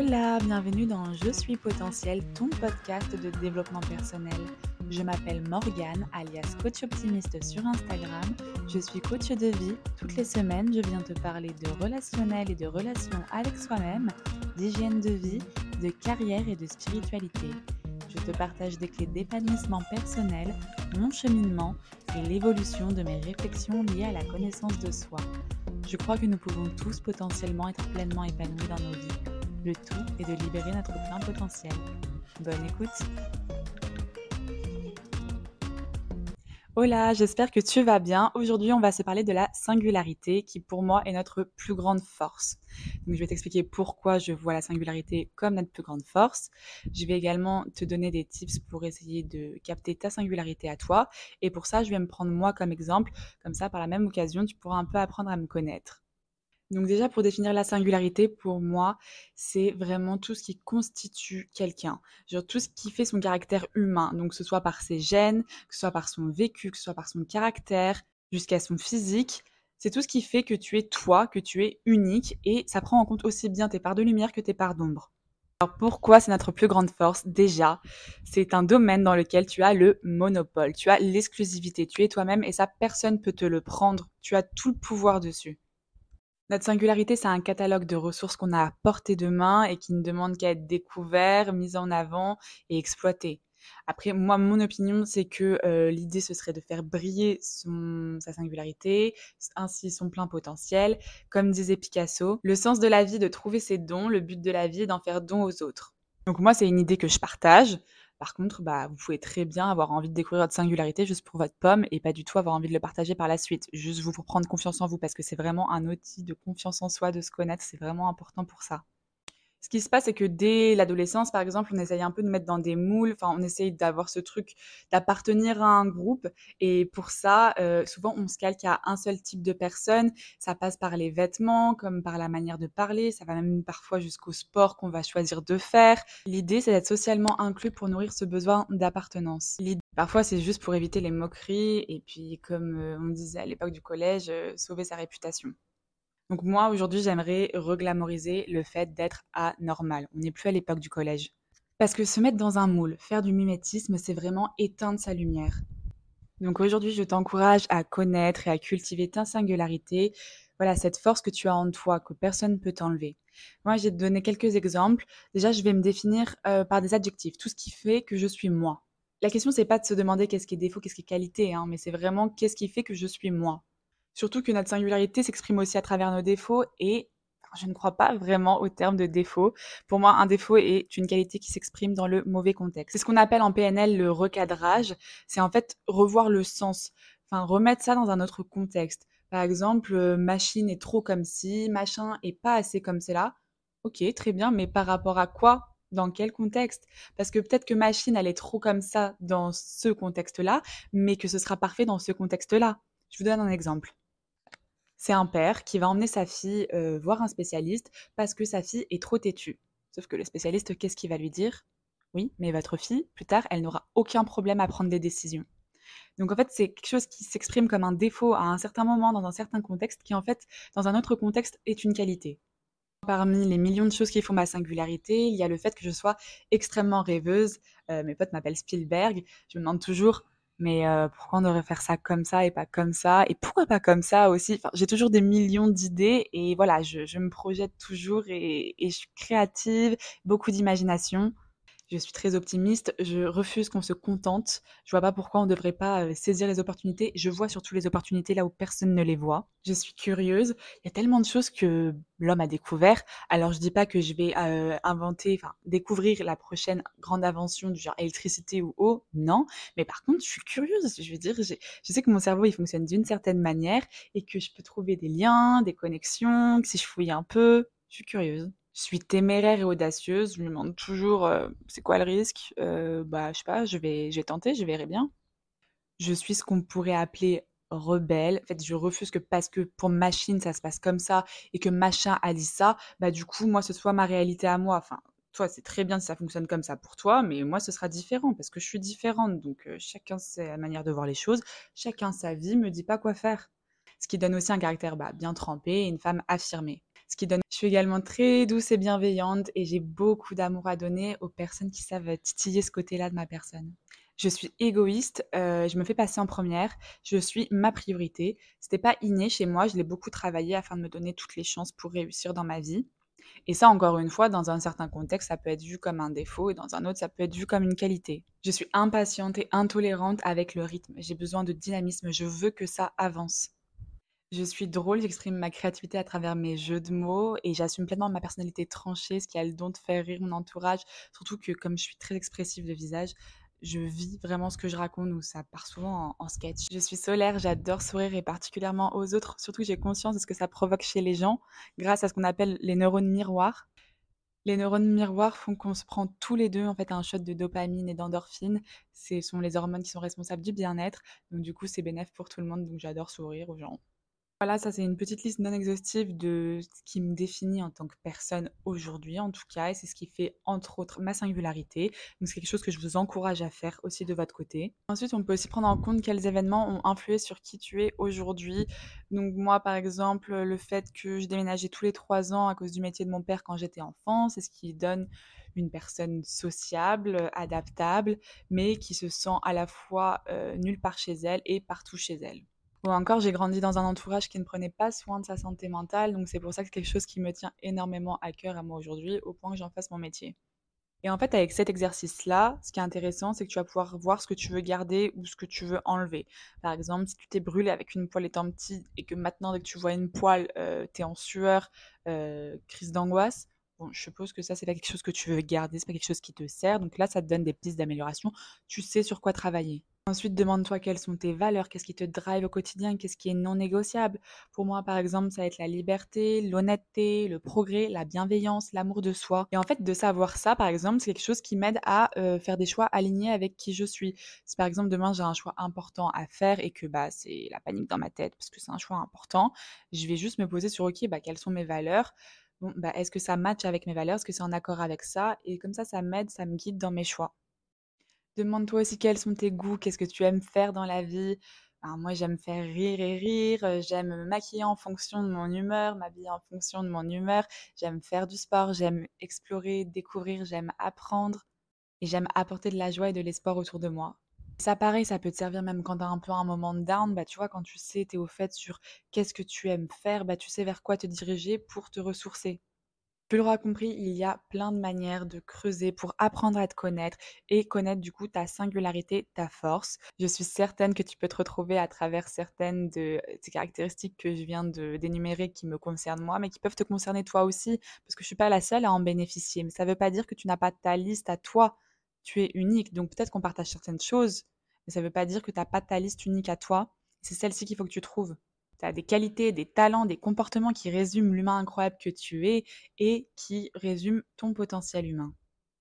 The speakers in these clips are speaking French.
Hola, bienvenue dans Je suis potentiel, ton podcast de développement personnel. Je m'appelle Morgane, alias coach optimiste sur Instagram. Je suis coach de vie. Toutes les semaines, je viens te parler de relationnel et de relations avec soi-même, d'hygiène de vie, de carrière et de spiritualité. Je te partage des clés d'épanouissement personnel, mon cheminement et l'évolution de mes réflexions liées à la connaissance de soi. Je crois que nous pouvons tous potentiellement être pleinement épanouis dans nos vies. Tout est de libérer notre plein potentiel. Bonne écoute Hola, j'espère que tu vas bien. Aujourd'hui, on va se parler de la singularité qui pour moi est notre plus grande force. Donc, je vais t'expliquer pourquoi je vois la singularité comme notre plus grande force. Je vais également te donner des tips pour essayer de capter ta singularité à toi. Et pour ça, je vais me prendre moi comme exemple. Comme ça, par la même occasion, tu pourras un peu apprendre à me connaître. Donc déjà, pour définir la singularité, pour moi, c'est vraiment tout ce qui constitue quelqu'un. Genre tout ce qui fait son caractère humain. Donc que ce soit par ses gènes, que ce soit par son vécu, que ce soit par son caractère, jusqu'à son physique. C'est tout ce qui fait que tu es toi, que tu es unique. Et ça prend en compte aussi bien tes parts de lumière que tes parts d'ombre. Alors pourquoi c'est notre plus grande force? Déjà, c'est un domaine dans lequel tu as le monopole, tu as l'exclusivité, tu es toi-même et ça, personne peut te le prendre. Tu as tout le pouvoir dessus. Notre singularité, c'est un catalogue de ressources qu'on a à portée de main et qui ne demande qu'à être découvert, mis en avant et exploité. Après, moi, mon opinion, c'est que euh, l'idée, ce serait de faire briller sa singularité, ainsi son plein potentiel. Comme disait Picasso, le sens de la vie, de trouver ses dons, le but de la vie d'en faire don aux autres. Donc moi, c'est une idée que je partage. Par contre, bah, vous pouvez très bien avoir envie de découvrir votre singularité juste pour votre pomme et pas du tout avoir envie de le partager par la suite. Juste vous pour prendre confiance en vous parce que c'est vraiment un outil de confiance en soi, de se connaître. C'est vraiment important pour ça ce qui se passe, c'est que dès l'adolescence, par exemple, on essaye un peu de mettre dans des moules, enfin, on essaye d'avoir ce truc d'appartenir à un groupe. Et pour ça, euh, souvent, on se calque à un seul type de personne. Ça passe par les vêtements, comme par la manière de parler. Ça va même parfois jusqu'au sport qu'on va choisir de faire. L'idée, c'est d'être socialement inclus pour nourrir ce besoin d'appartenance. Parfois, c'est juste pour éviter les moqueries et puis, comme euh, on disait à l'époque du collège, euh, sauver sa réputation. Donc moi, aujourd'hui, j'aimerais reglamoriser le fait d'être anormal. On n'est plus à l'époque du collège. Parce que se mettre dans un moule, faire du mimétisme, c'est vraiment éteindre sa lumière. Donc aujourd'hui, je t'encourage à connaître et à cultiver ta singularité, voilà, cette force que tu as en toi, que personne ne peut t'enlever. Moi, j'ai donné quelques exemples. Déjà, je vais me définir euh, par des adjectifs, tout ce qui fait que je suis moi. La question, c'est pas de se demander qu'est-ce qui est défaut, qu'est-ce qui est qualité, hein, mais c'est vraiment qu'est-ce qui fait que je suis moi. Surtout que notre singularité s'exprime aussi à travers nos défauts et je ne crois pas vraiment au terme de défaut. Pour moi, un défaut est une qualité qui s'exprime dans le mauvais contexte. C'est ce qu'on appelle en PNL le recadrage. C'est en fait revoir le sens, enfin remettre ça dans un autre contexte. Par exemple, euh, machine est trop comme si, machin est pas assez comme cela. Ok, très bien, mais par rapport à quoi? Dans quel contexte? Parce que peut-être que machine, elle est trop comme ça dans ce contexte-là, mais que ce sera parfait dans ce contexte-là. Je vous donne un exemple. C'est un père qui va emmener sa fille voir un spécialiste parce que sa fille est trop têtue. Sauf que le spécialiste, qu'est-ce qu'il va lui dire? Oui, mais votre fille, plus tard, elle n'aura aucun problème à prendre des décisions. Donc en fait, c'est quelque chose qui s'exprime comme un défaut à un certain moment, dans un certain contexte, qui en fait, dans un autre contexte, est une qualité. Parmi les millions de choses qui font ma singularité, il y a le fait que je sois extrêmement rêveuse. mes potes m'appellent Spielberg. Je me demande toujours mais pourquoi on devrait faire ça comme ça et pas comme ça? Et pourquoi pas comme ça aussi? Enfin, J'ai toujours des millions d'idées et voilà, je, je, me projette toujours et, et je suis créative, beaucoup d'imagination. Je suis très optimiste. Je refuse qu'on se contente. Je vois pas pourquoi on ne devrait pas euh, saisir les opportunités. Je vois surtout les opportunités là où personne ne les voit. Je suis curieuse. Il y a tellement de choses que l'homme a découvert. Alors je dis pas que je vais euh, inventer, découvrir la prochaine grande invention du genre électricité ou eau. Non. Mais par contre, je suis curieuse. Je veux dire, je sais que mon cerveau il fonctionne d'une certaine manière et que je peux trouver des liens, des connexions. Que si je fouille un peu, je suis curieuse. Je suis téméraire et audacieuse. Je me demande toujours euh, c'est quoi le risque. Euh, bah, je sais pas, je vais, je vais tenter, je verrai bien. Je suis ce qu'on pourrait appeler rebelle. En fait, je refuse que parce que pour machine ça se passe comme ça et que machin a dit ça, bah du coup moi ce soit ma réalité à moi. Enfin, toi c'est très bien si ça fonctionne comme ça pour toi, mais moi ce sera différent parce que je suis différente. Donc euh, chacun sa manière de voir les choses, chacun sa vie, me dit pas quoi faire. Ce qui donne aussi un caractère bah, bien trempé et une femme affirmée. Ce qui donne. Je suis également très douce et bienveillante et j'ai beaucoup d'amour à donner aux personnes qui savent titiller ce côté-là de ma personne. Je suis égoïste, euh, je me fais passer en première, je suis ma priorité. C'était pas inné chez moi, je l'ai beaucoup travaillé afin de me donner toutes les chances pour réussir dans ma vie. Et ça, encore une fois, dans un certain contexte, ça peut être vu comme un défaut et dans un autre, ça peut être vu comme une qualité. Je suis impatiente et intolérante avec le rythme. J'ai besoin de dynamisme, je veux que ça avance. Je suis drôle, j'exprime ma créativité à travers mes jeux de mots et j'assume pleinement ma personnalité tranchée, ce qui a le don de faire rire mon entourage. Surtout que comme je suis très expressive de visage, je vis vraiment ce que je raconte ou ça part souvent en, sketch. Je suis solaire, j'adore sourire et particulièrement aux autres. Surtout j'ai conscience de ce que ça provoque chez les gens grâce à ce qu'on appelle les neurones miroirs. Les neurones miroirs font qu'on se prend tous les deux en fait un shot de dopamine et d'endorphine. Ce sont les hormones qui sont responsables du bien-être. Donc du coup c'est bénéf pour tout le monde. Donc j'adore sourire aux gens. Voilà, ça c'est une petite liste non exhaustive de ce qui me définit en tant que personne aujourd'hui en tout cas et c'est ce qui fait entre autres ma singularité. Donc c'est quelque chose que je vous encourage à faire aussi de votre côté. Ensuite, on peut aussi prendre en compte quels événements ont influé sur qui tu es aujourd'hui. Donc moi par exemple, le fait que je déménageais tous les trois ans à cause du métier de mon père quand j'étais enfant, c'est ce qui donne une personne sociable, adaptable, mais qui se sent à la fois euh, nulle part chez elle et partout chez elle. Ou encore, j'ai grandi dans un entourage qui ne prenait pas soin de sa santé mentale, donc c'est pour ça que c'est quelque chose qui me tient énormément à cœur à moi aujourd'hui, au point que j'en fasse mon métier. Et en fait, avec cet exercice-là, ce qui est intéressant, c'est que tu vas pouvoir voir ce que tu veux garder ou ce que tu veux enlever. Par exemple, si tu t'es brûlé avec une poêle étant petit et que maintenant, dès que tu vois une poêle, euh, tu es en sueur, euh, crise d'angoisse, bon, je suppose que ça, c'est pas quelque chose que tu veux garder, c'est pas quelque chose qui te sert. Donc là, ça te donne des pistes d'amélioration. Tu sais sur quoi travailler. Ensuite, demande-toi quelles sont tes valeurs, qu'est-ce qui te drive au quotidien, qu'est-ce qui est non négociable. Pour moi, par exemple, ça va être la liberté, l'honnêteté, le progrès, la bienveillance, l'amour de soi. Et en fait, de savoir ça, par exemple, c'est quelque chose qui m'aide à euh, faire des choix alignés avec qui je suis. Si par exemple demain j'ai un choix important à faire et que bah c'est la panique dans ma tête parce que c'est un choix important, je vais juste me poser sur ok, bah quelles sont mes valeurs? Bah, est-ce que ça match avec mes valeurs? Est-ce que c'est en accord avec ça? Et comme ça, ça m'aide, ça me guide dans mes choix. Demande-toi aussi quels sont tes goûts, qu'est-ce que tu aimes faire dans la vie. moi, j'aime faire rire et rire, euh, j'aime me maquiller en fonction de mon humeur, m'habiller en fonction de mon humeur, j'aime faire du sport, j'aime explorer, découvrir, j'aime apprendre et j'aime apporter de la joie et de l'espoir autour de moi. Ça, pareil, ça peut te servir même quand tu as un peu un moment de down, bah, tu vois, quand tu sais, tu es au fait sur qu'est-ce que tu aimes faire, bah, tu sais vers quoi te diriger pour te ressourcer. Tu l'auras compris, il y a plein de manières de creuser pour apprendre à te connaître et connaître du coup ta singularité, ta force. Je suis certaine que tu peux te retrouver à travers certaines de ces caractéristiques que je viens de d'énumérer qui me concernent moi, mais qui peuvent te concerner toi aussi, parce que je suis pas la seule à en bénéficier. Mais ça ne veut pas dire que tu n'as pas ta liste à toi. Tu es unique, donc peut-être qu'on partage certaines choses, mais ça ne veut pas dire que tu n'as pas ta liste unique à toi. C'est celle-ci qu'il faut que tu trouves. Tu as des qualités, des talents, des comportements qui résument l'humain incroyable que tu es et qui résument ton potentiel humain.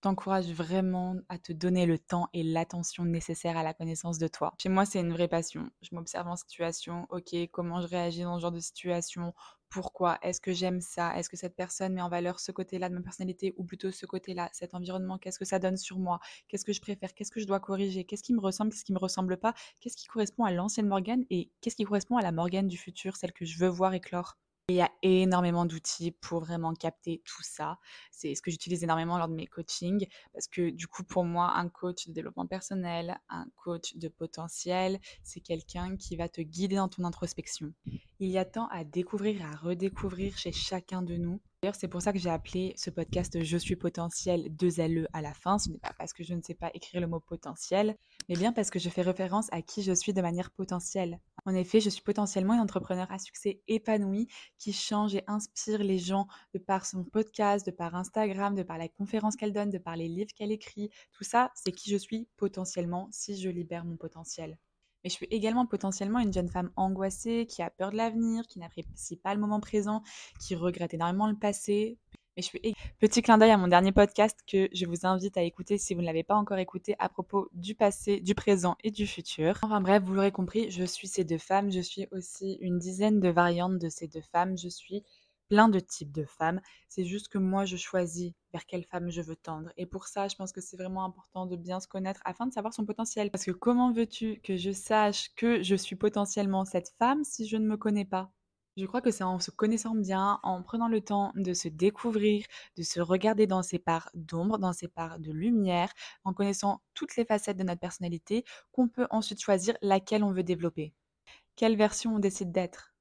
T'encourage vraiment à te donner le temps et l'attention nécessaire à la connaissance de toi. Chez moi, c'est une vraie passion. Je m'observe en situation, ok, comment je réagis dans ce genre de situation, pourquoi Est-ce que j'aime ça? Est-ce que cette personne met en valeur ce côté-là de ma personnalité ou plutôt ce côté-là Cet environnement, qu'est-ce que ça donne sur moi? Qu'est-ce que je préfère? Qu'est-ce que je dois corriger? Qu'est-ce qui me ressemble? Qu'est-ce qui me ressemble pas? Qu'est-ce qui correspond à l'ancienne Morgane et qu'est-ce qui correspond à la Morgane du futur, celle que je veux voir éclore? Il y a énormément d'outils pour vraiment capter tout ça. C'est ce que j'utilise énormément lors de mes coachings parce que du coup pour moi un coach de développement personnel, un coach de potentiel, c'est quelqu'un qui va te guider dans ton introspection. Il y a tant à découvrir et à redécouvrir chez chacun de nous D'ailleurs, c'est pour ça que j'ai appelé ce podcast Je suis potentiel, deux LE à la fin. Ce n'est pas parce que je ne sais pas écrire le mot potentiel, mais bien parce que je fais référence à qui je suis de manière potentielle. En effet, je suis potentiellement une entrepreneur à succès épanouie qui change et inspire les gens de par son podcast, de par Instagram, de par la conférence qu'elle donne, de par les livres qu'elle écrit. Tout ça, c'est qui je suis potentiellement si je libère mon potentiel. Mais je suis également potentiellement une jeune femme angoissée, qui a peur de l'avenir, qui n'apprécie pas le moment présent, qui regrette énormément le passé. Mais je suis petit clin d'œil à mon dernier podcast que je vous invite à écouter si vous ne l'avez pas encore écouté à propos du passé, du présent et du futur. Enfin bref, vous l'aurez compris, je suis ces deux femmes, je suis aussi une dizaine de variantes de ces deux femmes, je suis plein de types de femmes. C'est juste que moi, je choisis vers quelle femme je veux tendre. Et pour ça, je pense que c'est vraiment important de bien se connaître afin de savoir son potentiel. Parce que comment veux-tu que je sache que je suis potentiellement cette femme si je ne me connais pas? Je crois que c'est en se connaissant bien, en prenant le temps de se découvrir, de se regarder dans ses parts d'ombre, dans ses parts de lumière, en connaissant toutes les facettes de notre personnalité, qu'on peut ensuite choisir laquelle on veut développer. Quelle version on décide d'être?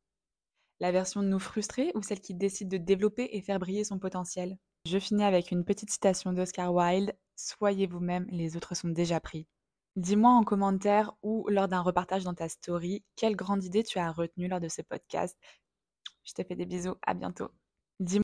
La version de nous frustrer ou celle qui décide de développer et faire briller son potentiel? Je finis avec une petite citation d'Oscar Wilde Soyez vous-même, les autres sont déjà pris. Dis-moi en commentaire ou lors d'un repartage dans ta story quelle grande idée tu as retenue lors de ce podcast. Je te fais des bisous, à bientôt.